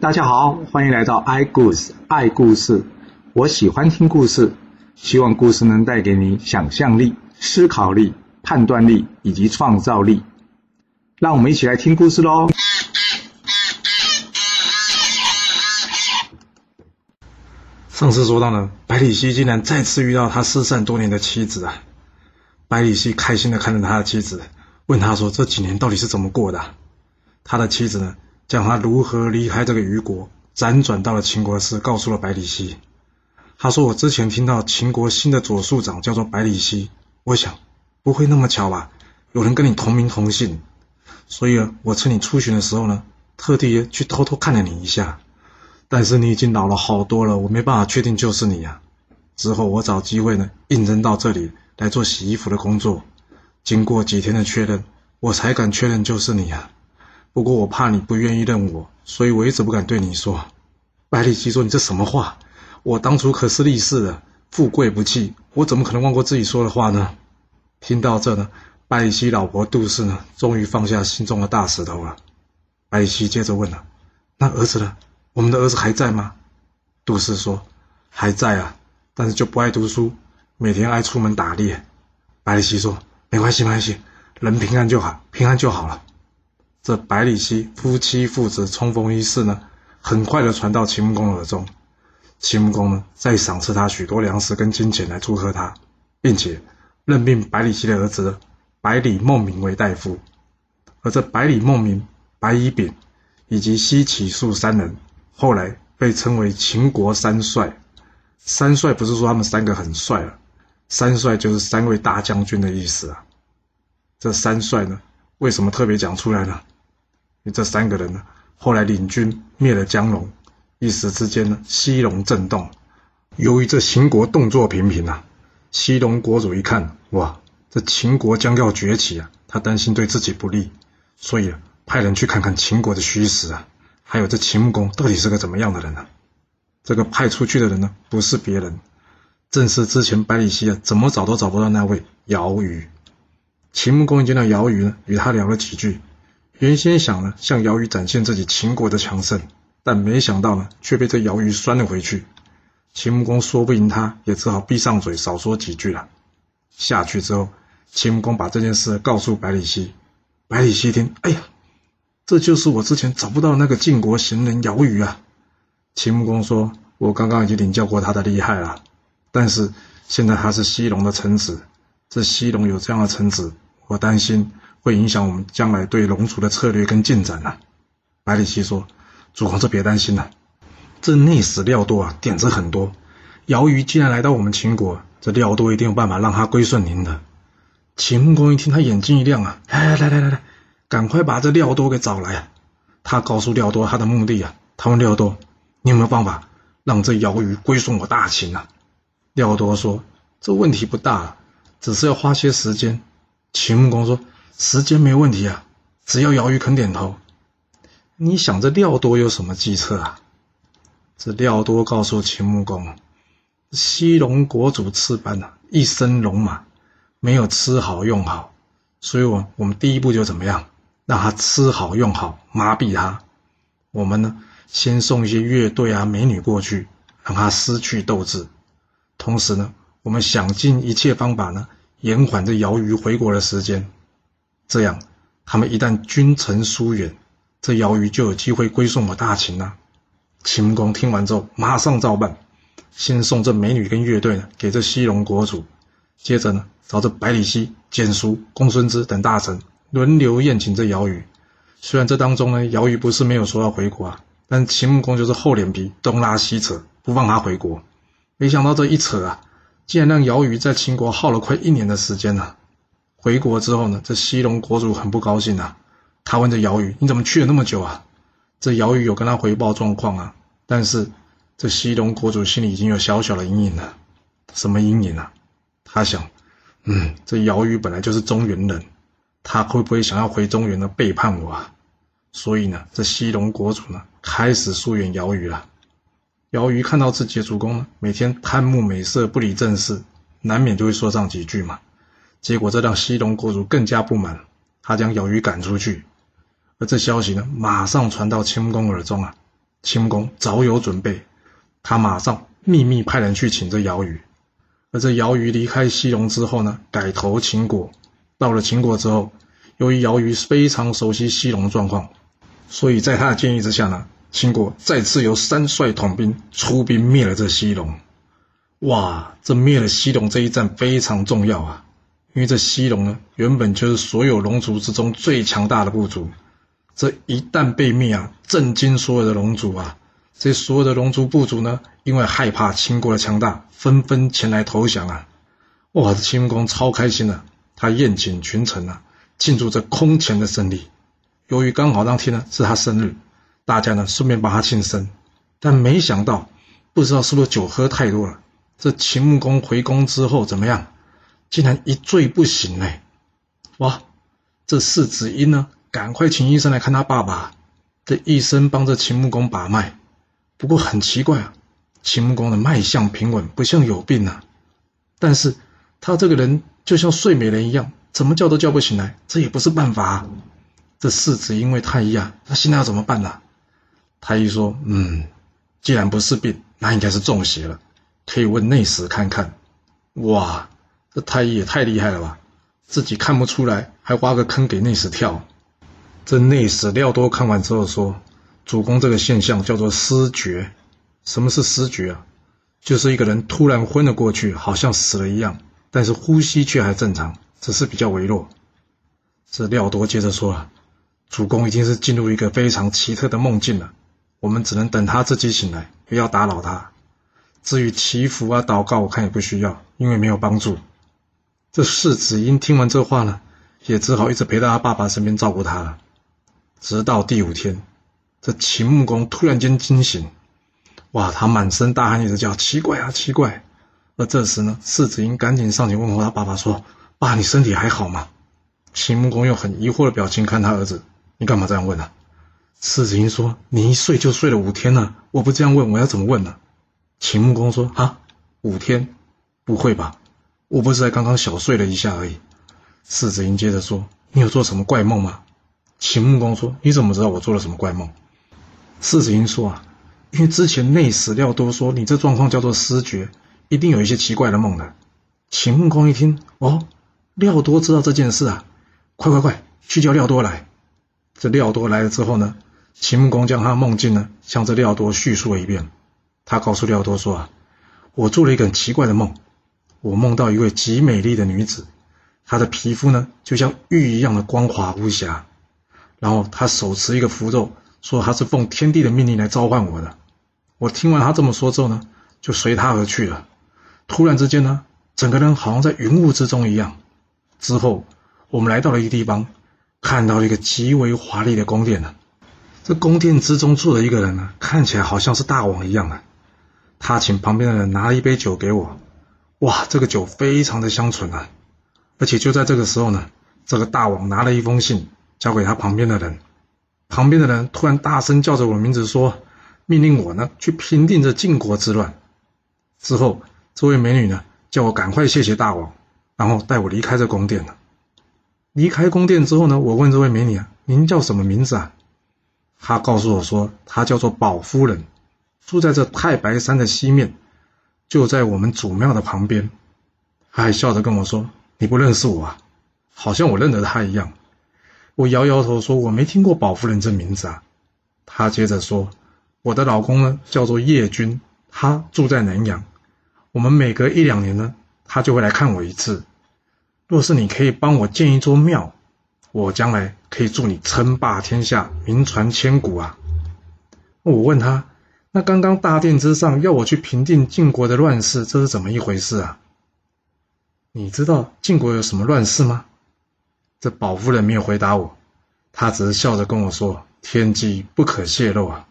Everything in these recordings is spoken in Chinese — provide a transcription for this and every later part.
大家好，欢迎来到 i 故事爱故事。我喜欢听故事，希望故事能带给你想象力、思考力、判断力以及创造力。让我们一起来听故事喽！上次说到呢，百里奚竟然再次遇到他失散多年的妻子啊！百里奚开心的看着他的妻子，问他说：“这几年到底是怎么过的？”他的妻子呢，将他如何离开这个虞国，辗转到了秦国的事，告诉了百里奚。他说：“我之前听到秦国新的左庶长叫做百里奚，我想不会那么巧吧？有人跟你同名同姓，所以，我趁你出巡的时候呢，特地去偷偷看了你一下。但是你已经老了好多了，我没办法确定就是你呀。之后我找机会呢，应征到这里来做洗衣服的工作。经过几天的确认，我才敢确认就是你呀。”不过我怕你不愿意认我，所以我一直不敢对你说。百里奚说：“你这什么话？我当初可是立誓的，富贵不弃，我怎么可能忘过自己说的话呢？”听到这呢，百里奚老婆杜氏呢，终于放下心中的大石头了。百里奚接着问了：“那儿子呢？我们的儿子还在吗？”杜氏说：“还在啊，但是就不爱读书，每天爱出门打猎。”百里奚说：“没关系，没关系，人平安就好，平安就好了。”这百里奚夫妻父子冲锋一事呢，很快的传到秦穆公耳中。秦穆公呢，再赏赐他许多粮食跟金钱来祝贺他，并且任命百里奚的儿子百里孟明为大夫。而这百里孟明、白乙丙以及西乞术三人，后来被称为秦国三帅。三帅不是说他们三个很帅啊，三帅就是三位大将军的意思啊。这三帅呢，为什么特别讲出来呢？这三个人呢，后来领军灭了江龙，一时之间呢，西戎震动。由于这秦国动作频频啊，西戎国主一看，哇，这秦国将要崛起啊，他担心对自己不利，所以啊，派人去看看秦国的虚实啊，还有这秦穆公到底是个怎么样的人呢？这个派出去的人呢，不是别人，正是之前百里奚啊，怎么找都找不到那位姚瑜。秦穆公见到姚瑜呢，与他聊了几句。原先想呢向姚瑜展现自己秦国的强盛，但没想到呢却被这姚瑜拴了回去。秦穆公说不赢他，也只好闭上嘴少说几句了。下去之后，秦穆公把这件事告诉百里奚。百里奚听，哎呀，这就是我之前找不到那个晋国贤人姚瑜啊。秦穆公说：“我刚刚已经领教过他的厉害了，但是现在他是西戎的臣子，这西戎有这样的臣子，我担心。”会影响我们将来对龙族的策略跟进展呢。百里奚说：“主公，这别担心了，这内史廖多啊，点子很多。姚瑜既然来到我们秦国，这廖多一定有办法让他归顺您的。”秦穆公一听，他眼睛一亮啊，哎，来来来来，赶快把这廖多给找来啊。他告诉廖多他的目的啊，他问廖多：“你有没有办法让这姚瑜归顺我大秦啊？”廖多说：“这问题不大，只是要花些时间。”秦穆公说。时间没问题啊，只要姚瑜肯点头。你想这廖多有什么计策啊？这廖多告诉秦穆公，西戎国主次班啊，一身戎马，没有吃好用好，所以我我们第一步就怎么样，让他吃好用好，麻痹他。我们呢，先送一些乐队啊、美女过去，让他失去斗志。同时呢，我们想尽一切方法呢，延缓这姚瑜回国的时间。这样，他们一旦君臣疏远，这姚瑜就有机会归顺我大秦了。秦穆公听完之后，马上照办，先送这美女跟乐队呢给这西戎国主，接着呢找这百里奚、简叔、公孙支等大臣轮流宴请这姚瑜。虽然这当中呢，姚瑜不是没有说要回国啊，但秦穆公就是厚脸皮，东拉西扯，不放他回国。没想到这一扯啊，竟然让姚瑜在秦国耗了快一年的时间呢。回国之后呢，这西戎国主很不高兴啊。他问这姚宇：“你怎么去了那么久啊？”这姚宇有跟他回报状况啊，但是这西戎国主心里已经有小小的阴影了。什么阴影啊？他想：“嗯，这姚宇本来就是中原人，他会不会想要回中原呢？背叛我啊？”所以呢，这西戎国主呢开始疏远姚宇了。姚宇看到自己的主公呢，每天贪慕美色，不理政事，难免就会说上几句嘛。结果这让西戎国主更加不满，他将姚瑜赶出去。而这消息呢，马上传到秦穆公耳中啊。秦穆公早有准备，他马上秘密派人去请这姚瑜。而这姚瑜离开西戎之后呢，改投秦国。到了秦国之后，由于姚瑜非常熟悉西戎状况，所以在他的建议之下呢，秦国再次由三帅统兵出兵灭了这西戎。哇，这灭了西戎这一战非常重要啊！因为这西戎呢，原本就是所有龙族之中最强大的部族，这一旦被灭啊，震惊所有的龙族啊！这所有的龙族部族呢，因为害怕秦国的强大，纷纷前来投降啊！哇，这秦穆公超开心的，他宴请群臣啊，庆祝这空前的胜利。由于刚好当天呢是他生日，大家呢顺便帮他庆生，但没想到，不知道是不是酒喝太多了。这秦穆公回宫之后怎么样？竟然一醉不醒嘞！哇，这世子婴呢？赶快请医生来看他爸爸。这医生帮着秦穆公把脉，不过很奇怪啊，秦穆公的脉象平稳，不像有病啊。但是他这个人就像睡美人一样，怎么叫都叫不醒来，这也不是办法啊。这世子因为太医啊，那现在要怎么办呢？太医说：“嗯，既然不是病，那应该是中邪了。”可以问内史看看，哇，这太医也太厉害了吧！自己看不出来，还挖个坑给内史跳。这内史廖多看完之后说：“主公这个现象叫做失觉。什么是失觉啊？就是一个人突然昏了过去，好像死了一样，但是呼吸却还正常，只是比较微弱。”这廖多接着说：“啊，主公已经是进入一个非常奇特的梦境了，我们只能等他自己醒来，不要打扰他。”至于祈福啊、祷告，我看也不需要，因为没有帮助。这世子婴听完这话呢，也只好一直陪在他爸爸身边照顾他了。直到第五天，这秦穆公突然间惊醒，哇，他满身大汗，一直叫奇怪啊，奇怪。而这时呢，世子婴赶紧上前问候他爸爸说：“爸，你身体还好吗？”秦穆公用很疑惑的表情看他儿子：“你干嘛这样问呢？”世子婴说：“你一睡就睡了五天了，我不这样问，我要怎么问呢？”秦穆公说：“啊，五天，不会吧？我不是才刚刚小睡了一下而已。”世子英接着说：“你有做什么怪梦吗？”秦穆公说：“你怎么知道我做了什么怪梦？”世子英说：“啊，因为之前内史料多说你这状况叫做失觉，一定有一些奇怪的梦的。”秦穆公一听：“哦，廖多知道这件事啊！快快快，去叫廖多来。”这廖多来了之后呢，秦穆公将他梦境呢向这廖多叙述了一遍。他告诉廖多说：“啊，我做了一个很奇怪的梦，我梦到一位极美丽的女子，她的皮肤呢就像玉一样的光滑无瑕，然后她手持一个符咒，说她是奉天地的命令来召唤我的。我听完她这么说之后呢，就随她而去了。突然之间呢，整个人好像在云雾之中一样。之后我们来到了一个地方，看到了一个极为华丽的宫殿呢。这宫殿之中住的一个人呢，看起来好像是大王一样的。”他请旁边的人拿了一杯酒给我，哇，这个酒非常的香醇啊！而且就在这个时候呢，这个大王拿了一封信交给他旁边的人，旁边的人突然大声叫着我的名字说：“命令我呢去平定这晋国之乱。”之后，这位美女呢叫我赶快谢谢大王，然后带我离开这宫殿了。离开宫殿之后呢，我问这位美女啊：“您叫什么名字啊？”她告诉我说：“她叫做宝夫人。”住在这太白山的西面，就在我们祖庙的旁边。他还笑着跟我说：“你不认识我啊？好像我认得他一样。”我摇摇头说：“我没听过宝夫人这名字啊。”他接着说：“我的老公呢，叫做叶君，他住在南阳。我们每隔一两年呢，他就会来看我一次。若是你可以帮我建一座庙，我将来可以助你称霸天下，名传千古啊！”我问他。那刚刚大殿之上要我去平定晋国的乱世，这是怎么一回事啊？你知道晋国有什么乱世吗？这宝夫人没有回答我，她只是笑着跟我说：“天机不可泄露啊。”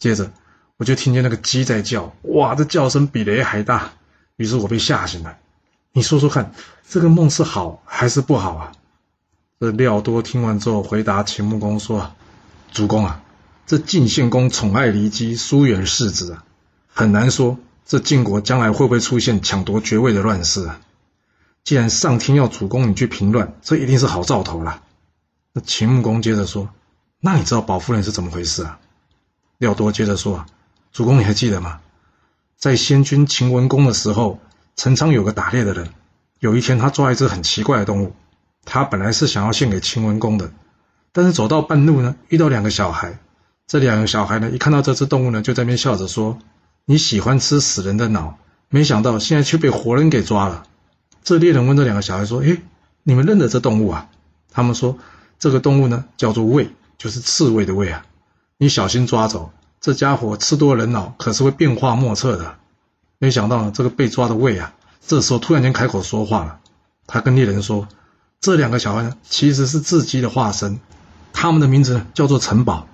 接着我就听见那个鸡在叫，哇，这叫声比雷还大。于是我被吓醒了。你说说看，这个梦是好还是不好啊？这廖多听完之后回答秦穆公说：“主公啊。”这晋献公宠爱骊姬，疏远世子啊，很难说这晋国将来会不会出现抢夺爵位的乱世啊。既然上天要主公你去平乱，这一定是好兆头了。那秦穆公接着说：“那你知道宝夫人是怎么回事啊？”廖多接着说：“啊，主公你还记得吗？在先君秦文公的时候，陈仓有个打猎的人，有一天他抓一只很奇怪的动物，他本来是想要献给秦文公的，但是走到半路呢，遇到两个小孩，这两个小孩呢，一看到这只动物呢，就在那边笑着说：你喜欢吃死人的脑，没想到现在却被活人给抓了。这猎人问这两个小孩说：诶，你们认得这动物啊？他们说这个动物呢，叫做胃，就是刺猬的胃啊。”你小心抓走这家伙，吃多人脑可是会变化莫测的。没想到这个被抓的胃啊，这时候突然间开口说话了。他跟猎人说：“这两个小孩呢，其实是雉鸡的化身，他们的名字呢叫做城堡。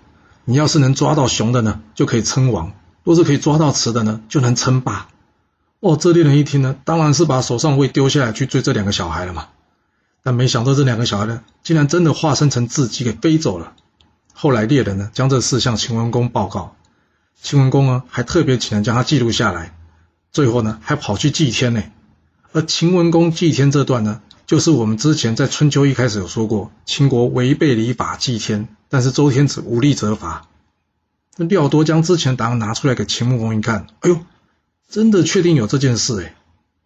你要是能抓到雄的呢，就可以称王；若是可以抓到雌的呢，就能称霸。”哦，这猎人一听呢，当然是把手上位丢下来去追这两个小孩了嘛。但没想到这两个小孩呢，竟然真的化身成雉鸡给飞走了。后来猎人呢将这事向秦文公报告，秦文公呢还特别请人将他记录下来，最后呢还跑去祭天呢。而秦文公祭天这段呢，就是我们之前在春秋一开始有说过，秦国违背礼法祭天，但是周天子无力责罚。那廖多将之前答案拿出来给秦穆公一看，哎呦，真的确定有这件事哎。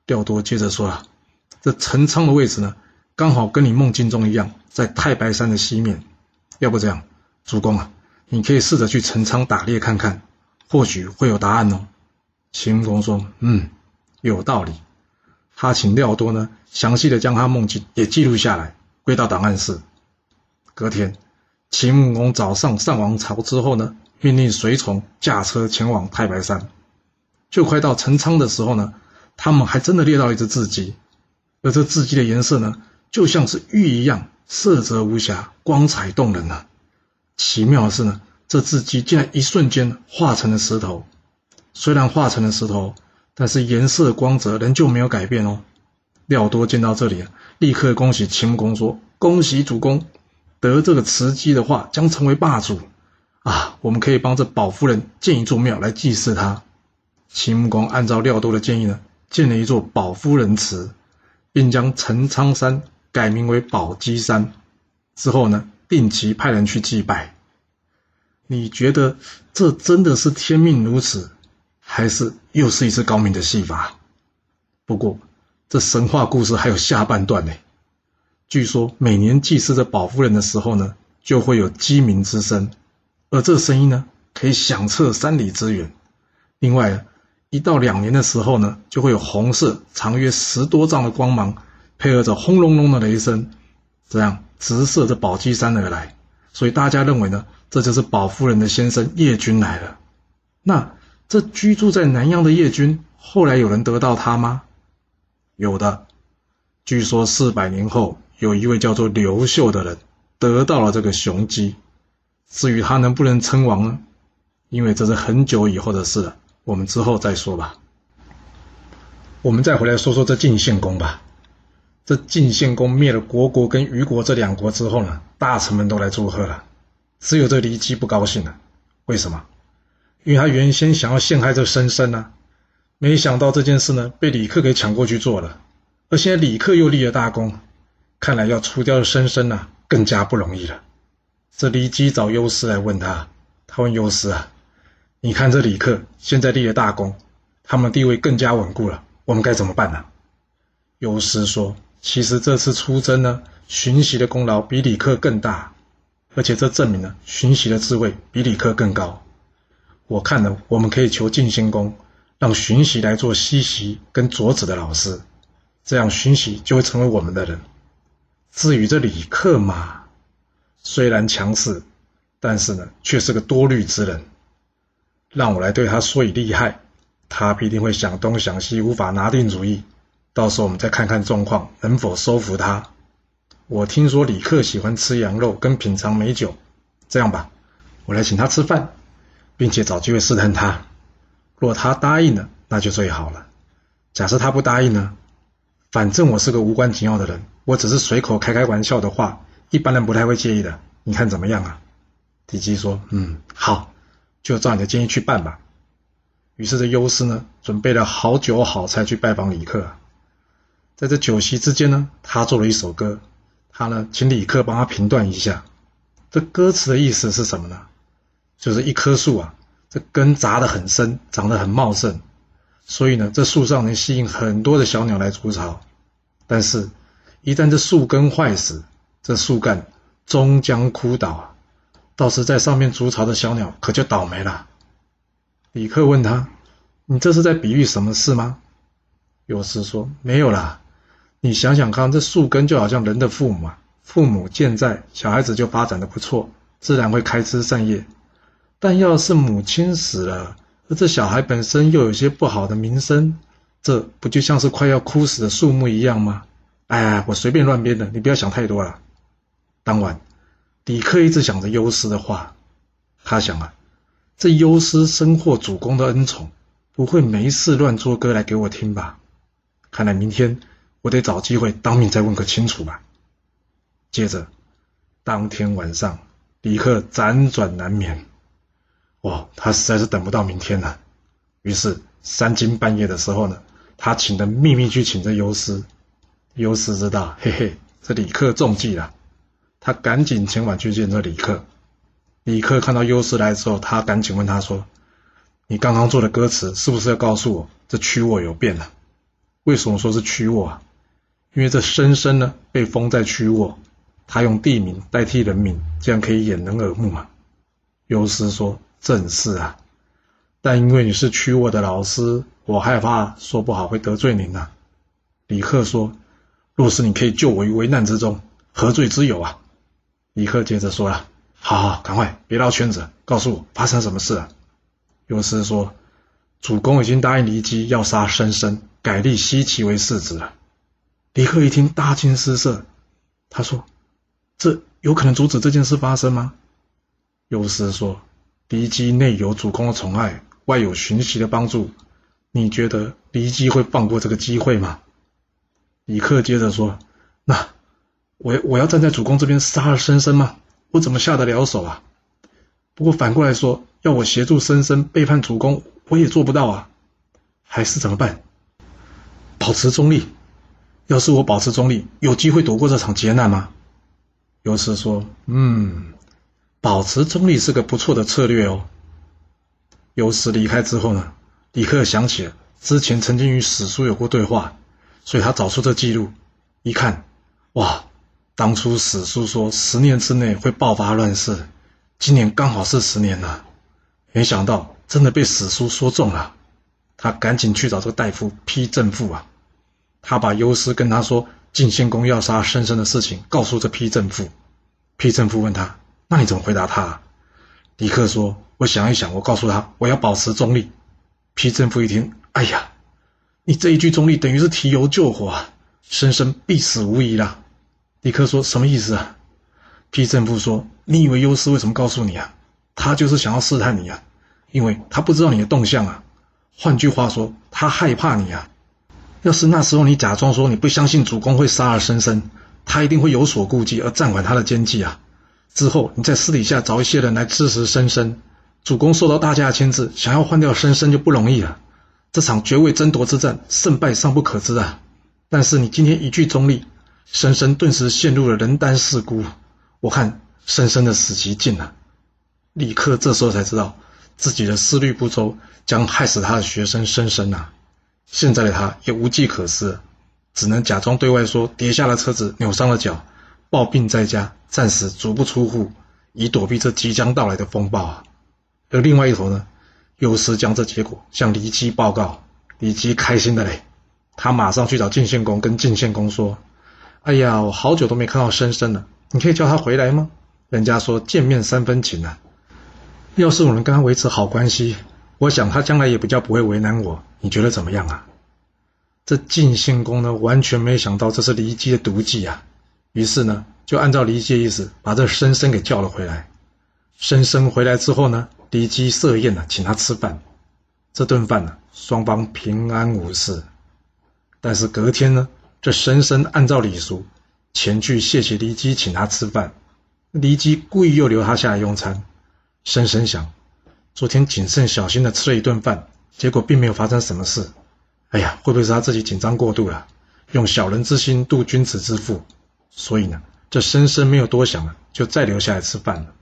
廖多接着说啊，这陈仓的位置呢，刚好跟你梦境中一样，在太白山的西面，要不这样。主公啊，你可以试着去陈仓打猎看看，或许会有答案哦。秦穆公说：“嗯，有道理。”他请廖多呢，详细的将他梦境也记录下来，归到档案室。隔天，秦穆公早上上王朝之后呢，命令随从驾车前往太白山。就快到陈仓的时候呢，他们还真的猎到一只雉鸡，而这雉鸡的颜色呢，就像是玉一样，色泽无瑕，光彩动人啊。奇妙的是呢，这雉鸡竟然一瞬间化成了石头。虽然化成了石头，但是颜色光泽仍旧没有改变哦。廖多见到这里啊，立刻恭喜秦穆公说：“恭喜主公，得这个雌鸡的话，将成为霸主啊！我们可以帮这宝夫人建一座庙来祭祀她。”秦穆公按照廖多的建议呢，建了一座宝夫人祠，并将陈仓山改名为宝鸡山。之后呢？定期派人去祭拜，你觉得这真的是天命如此，还是又是一次高明的戏法？不过，这神话故事还有下半段呢。据说每年祭祀这宝夫人的时候呢，就会有鸡鸣之声，而这声音呢，可以响彻三里之远。另外，一到两年的时候呢，就会有红色、长约十多丈的光芒，配合着轰隆隆的雷声，这样。直射着宝鸡山而来，所以大家认为呢，这就是宝夫人的先生叶君来了。那这居住在南阳的叶君，后来有人得到他吗？有的，据说四百年后，有一位叫做刘秀的人得到了这个雄鸡。至于他能不能称王呢？因为这是很久以后的事了，我们之后再说吧。我们再回来说说这晋献公吧。这晋献公灭了国国跟虞国这两国之后呢，大臣们都来祝贺了，只有这骊姬不高兴了。为什么？因为他原先想要陷害这申生呢，没想到这件事呢被李克给抢过去做了，而现在李克又立了大功，看来要除掉申生呢更加不容易了。这骊姬找优师来问他，他问优师啊，你看这李克现在立了大功，他们地位更加稳固了，我们该怎么办呢？优师说。其实这次出征呢，荀息的功劳比李克更大，而且这证明了荀息的智慧比李克更高。我看呢，我们可以求晋献公，让荀息来做西席跟卓子的老师，这样荀息就会成为我们的人。至于这李克嘛，虽然强势，但是呢，却是个多虑之人。让我来对他说以利害，他必定会想东想西，无法拿定主意。到时候我们再看看状况能否收服他。我听说李克喜欢吃羊肉跟品尝美酒，这样吧，我来请他吃饭，并且找机会试探他。若他答应了，那就最好了。假设他不答应呢？反正我是个无关紧要的人，我只是随口开开玩笑的话，一般人不太会介意的。你看怎么样啊？狄姬说：“嗯，好，就照你的建议去办吧。”于是这优师呢，准备了好酒好菜去拜访李克。在这酒席之间呢，他做了一首歌，他呢请李克帮他评断一下，这歌词的意思是什么呢？就是一棵树啊，这根扎得很深，长得很茂盛，所以呢，这树上能吸引很多的小鸟来筑巢。但是，一旦这树根坏死，这树干终将枯倒啊！到时在上面筑巢的小鸟可就倒霉了。李克问他：“你这是在比喻什么事吗？”有时说：“没有啦，你想想看，这树根就好像人的父母啊，父母健在，小孩子就发展的不错，自然会开枝散叶。但要是母亲死了，而这小孩本身又有些不好的名声。”这不就像是快要枯死的树木一样吗？哎，我随便乱编的，你不要想太多了。当晚，李克一直想着优师的话，他想啊，这优师深获主公的恩宠，不会没事乱作歌来给我听吧？看来明天我得找机会当面再问个清楚吧。接着，当天晚上，李克辗转难眠，哇，他实在是等不到明天了。于是三更半夜的时候呢。他请的秘密去请这优师，优师知道，嘿嘿，这李克中计了。他赶紧前往去见这李克。李克看到优师来之后，他赶紧问他说：“你刚刚做的歌词是不是要告诉我，这曲沃有变了？为什么说是曲沃啊？因为这深深呢被封在曲沃，他用地名代替人名，这样可以掩人耳目嘛。”优师说：“正是啊。”但因为你是屈沃的老师，我害怕说不好会得罪您呐。李克说：“若是你可以救我于危难之中，何罪之有啊？”李克接着说了：“好好，赶快别绕圈子，告诉我发生什么事了。”有师说：“主公已经答应骊姬要杀申生，改立西岐为世子了。”李克一听大惊失色，他说：“这有可能阻止这件事发生吗？”有师说：“骊姬内有主公的宠爱。”外有寻袭的帮助，你觉得骊姬会放过这个机会吗？李克接着说：“那我我要站在主公这边杀了申生吗？我怎么下得了手啊？不过反过来说，要我协助申生背叛主公，我也做不到啊。还是怎么办？保持中立。要是我保持中立，有机会躲过这场劫难吗？”尤氏说：“嗯，保持中立是个不错的策略哦。”尤斯离开之后呢，李克想起了之前曾经与史书有过对话，所以他找出这记录，一看，哇，当初史书说十年之内会爆发乱世，今年刚好是十年了，没想到真的被史书说中了。他赶紧去找这个大夫批正父啊，他把尤斯跟他说晋献公要杀申生的事情告诉这批正父，批正父问他，那你怎么回答他？李克说。我想一想，我告诉他我要保持中立。皮正夫一听，哎呀，你这一句中立等于是提油救火啊，生生必死无疑啦。李克说什么意思啊？皮正夫说，你以为优师为什么告诉你啊？他就是想要试探你啊，因为他不知道你的动向啊。换句话说，他害怕你啊。要是那时候你假装说你不相信主公会杀了生生，他一定会有所顾忌而暂缓他的奸计啊。之后你在私底下找一些人来支持生生。主公受到大家的牵制，想要换掉申生就不容易了。这场爵位争夺之战，胜败尚不可知啊！但是你今天一句中立，申生顿时陷入了人单势孤。我看申生的死期近了。李克这时候才知道，自己的思虑不周，将害死他的学生申生啊！现在的他也无计可施，只能假装对外说跌下了车子，扭伤了脚，抱病在家，暂时足不出户，以躲避这即将到来的风暴啊！而另外一头呢，又是将这结果向骊姬报告，骊姬开心的嘞，他马上去找晋献公，跟晋献公说：“哎呀，我好久都没看到申生了，你可以叫他回来吗？人家说见面三分情啊，要是我能跟他维持好关系，我想他将来也比较不会为难我。你觉得怎么样啊？”这晋献公呢，完全没想到这是骊姬的毒计啊，于是呢，就按照骊姬的意思，把这申生给叫了回来。申生回来之后呢？骊姬设宴呢，请他吃饭。这顿饭呢，双方平安无事。但是隔天呢，这申生按照礼俗前去谢谢骊姬，请他吃饭。骊姬故意又留他下来用餐。申生想，昨天谨慎小心的吃了一顿饭，结果并没有发生什么事。哎呀，会不会是他自己紧张过度了，用小人之心度君子之腹？所以呢，这申生没有多想了，就再留下来吃饭了。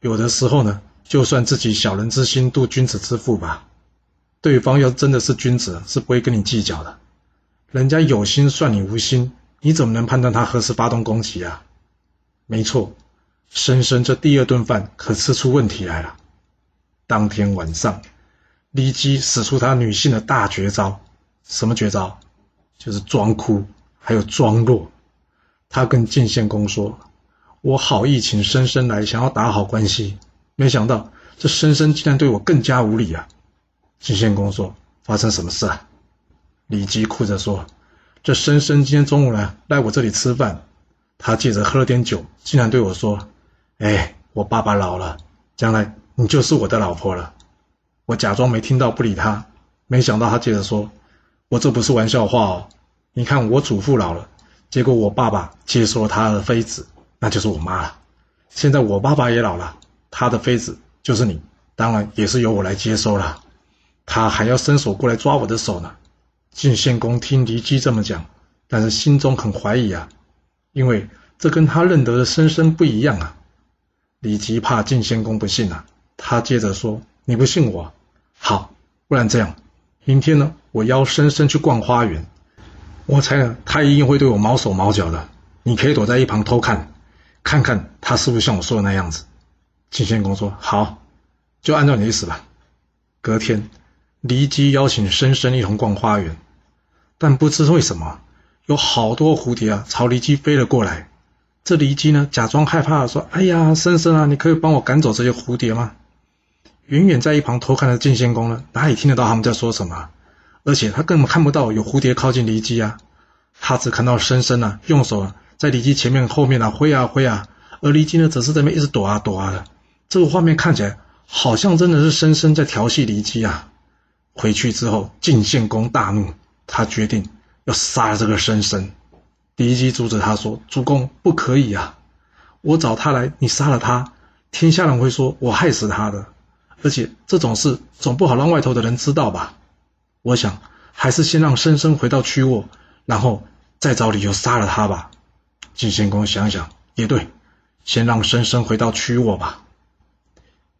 有的时候呢。就算自己小人之心度君子之腹吧。对方要真的是君子，是不会跟你计较的。人家有心算你无心，你怎么能判断他何时发动攻击啊？没错，深深这第二顿饭可吃出问题来了。当天晚上，李姬使出他女性的大绝招，什么绝招？就是装哭，还有装弱。他跟晋献公说：“我好意请深深来，想要打好关系，没想到这深深竟然对我更加无礼啊！”晋献公说：“发生什么事啊？”李吉哭着说：“这深深今天中午呢来我这里吃饭。”他借着喝了点酒，竟然对我说：“哎，我爸爸老了，将来你就是我的老婆了。”我假装没听到，不理他。没想到他接着说：“我这不是玩笑话哦，你看我祖父老了，结果我爸爸接受了他的妃子，那就是我妈了。现在我爸爸也老了，他的妃子就是你，当然也是由我来接收了。他还要伸手过来抓我的手呢。”晋献公听骊姬这么讲，但是心中很怀疑啊。因为这跟他认得的深深不一样啊！李吉怕晋献公不信啊，他接着说：“你不信我，好，不然这样，明天呢，我邀深深去逛花园。我猜呢，他一定会对我毛手毛脚的。你可以躲在一旁偷看，看看他是不是像我说的那样子。”晋献公说：“好，就按照你的意思吧。”隔天，骊姬邀请深深一同逛花园，但不知为什么。有好多蝴蝶啊，朝骊姬飞了过来。这骊姬呢，假装害怕说：“哎呀，深深啊，你可以帮我赶走这些蝴蝶吗？”远远在一旁偷看的晋献公呢，哪里听得到他们在说什么？而且他根本看不到有蝴蝶靠近骊姬啊，他只看到深深啊，用手啊在骊姬前面后面啊挥啊挥啊，而骊姬呢，则是在那边一直躲啊躲啊的。这个画面看起来好像真的是深深在调戏骊姬啊。回去之后，晋献公大怒，他决定。要杀了这个深深，骊姬阻止他说：“主公不可以啊！我找他来，你杀了他，天下人会说我害死他的。而且这种事总不好让外头的人知道吧？我想还是先让深深回到曲沃，然后再找理由杀了他吧。”晋献公想想也对，先让深深回到曲沃吧。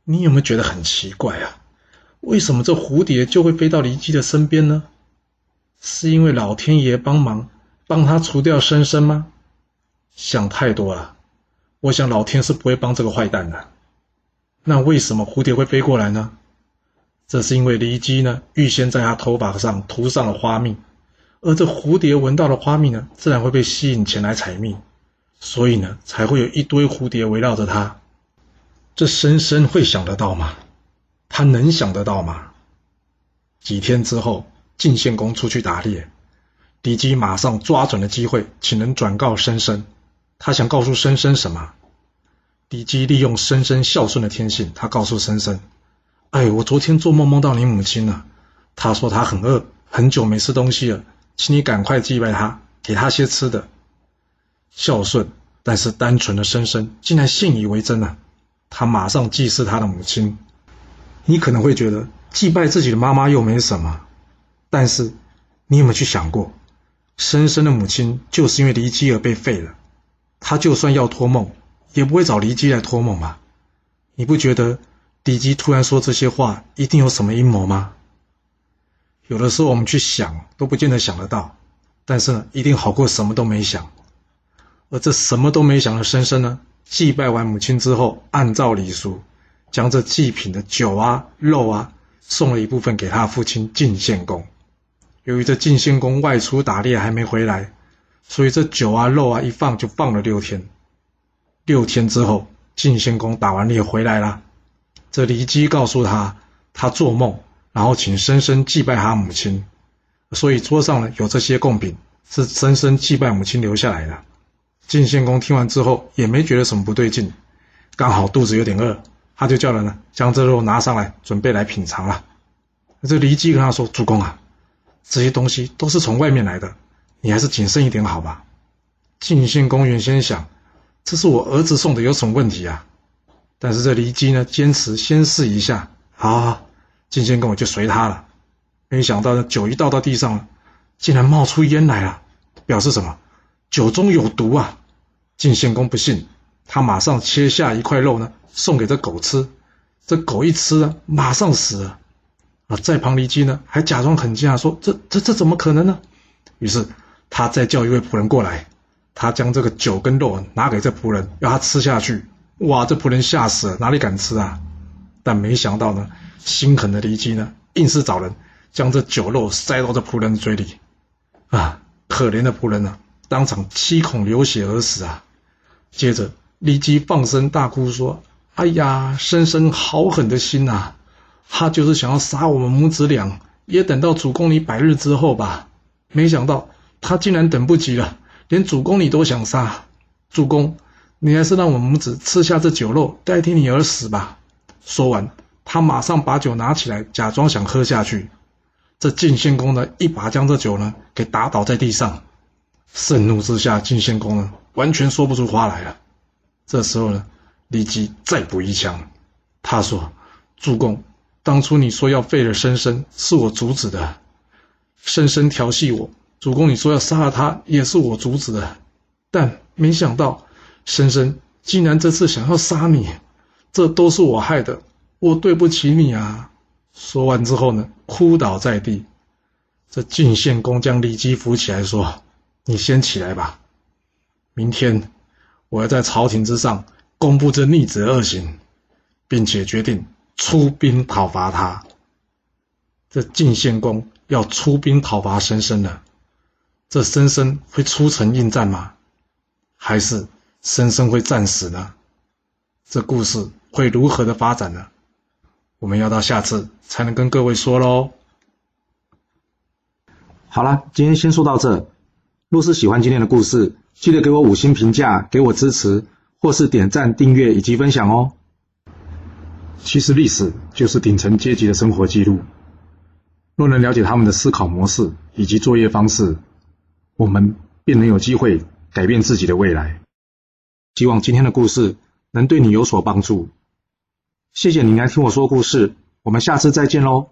你有没有觉得很奇怪啊？为什么这蝴蝶就会飞到骊姬的身边呢？是因为老天爷帮忙帮他除掉深深吗？想太多了。我想老天是不会帮这个坏蛋的。那为什么蝴蝶会飞过来呢？这是因为骊姬呢预先在他头发上涂上了花蜜，而这蝴蝶闻到了花蜜呢，自然会被吸引前来采蜜，所以呢才会有一堆蝴蝶围绕着他。这深深会想得到吗？他能想得到吗？几天之后。晋献公出去打猎，骊姬马上抓准了机会，请人转告申申。他想告诉申申什么？骊姬利用申申孝顺的天性，他告诉申申：“哎，我昨天做梦梦到你母亲了。她说她很饿，很久没吃东西了，请你赶快祭拜她，给她些吃的。”孝顺，但是单纯的深深竟然信以为真了。他马上祭祀他的母亲。你可能会觉得祭拜自己的妈妈又没什么。但是，你有没有去想过，深深的母亲就是因为离姬而被废了？他就算要托梦，也不会找离姬来托梦吧？你不觉得骊姬突然说这些话，一定有什么阴谋吗？有的时候我们去想，都不见得想得到，但是呢，一定好过什么都没想。而这什么都没想的深深呢，祭拜完母亲之后，按照礼俗，将这祭品的酒啊、肉啊，送了一部分给他父亲晋献公。由于这晋献公外出打猎还没回来，所以这酒啊肉啊一放就放了六天。六天之后，晋献公打完猎回来了。这骊姬告诉他，他做梦，然后请深深祭拜他母亲，所以桌上呢有这些贡品，是深深祭拜母亲留下来的。晋献公听完之后也没觉得什么不对劲，刚好肚子有点饿，他就叫人呢将这肉拿上来，准备来品尝了。这骊姬跟他说：“主公啊。”这些东西都是从外面来的，你还是谨慎一点好吧。晋献公原先想，这是我儿子送的，有什么问题啊？但是这骊姬呢，坚持先试一下。好，晋献公我就随他了。没想到呢，酒一倒到地上，竟然冒出烟来了，表示什么？酒中有毒啊！晋献公不信，他马上切下一块肉呢，送给这狗吃。这狗一吃啊，马上死了。啊，在旁离姬呢，还假装很惊讶，说：“这、这、这怎么可能呢？”于是他再叫一位仆人过来，他将这个酒跟肉拿给这仆人，要他吃下去。哇，这仆人吓死了，哪里敢吃啊？但没想到呢，心狠的离姬呢，硬是找人将这酒肉塞到这仆人的嘴里。啊，可怜的仆人呢，当场七孔流血而死啊！接着离姬放声大哭说：“哎呀，生生好狠的心呐！”他就是想要杀我们母子俩，也等到主公你百日之后吧。没想到他竟然等不及了，连主公你都想杀。主公，你还是让我母子吃下这酒肉，代替你而死吧。说完，他马上把酒拿起来，假装想喝下去。这晋献公呢，一把将这酒呢给打倒在地上。盛怒之下，晋献公呢完全说不出话来了。这时候呢，李姬再补一枪，他说：“主公。”当初你说要废了申生，是我阻止的。申生调戏我，主公你说要杀了他，也是我阻止的。但没想到，申生竟然这次想要杀你，这都是我害的，我对不起你啊！说完之后呢，哭倒在地。这晋献公将李姬扶起来说：“你先起来吧，明天我要在朝廷之上公布这逆子恶行，并且决定。”出兵讨伐他，这晋献公要出兵讨伐申生了。这申生会出城应战吗？还是申生会战死呢？这故事会如何的发展呢？我们要到下次才能跟各位说喽。好了，今天先说到这。若是喜欢今天的故事，记得给我五星评价，给我支持，或是点赞、订阅以及分享哦。其实历史就是顶层阶级的生活记录。若能了解他们的思考模式以及作业方式，我们便能有机会改变自己的未来。希望今天的故事能对你有所帮助。谢谢你来听我说故事，我们下次再见喽。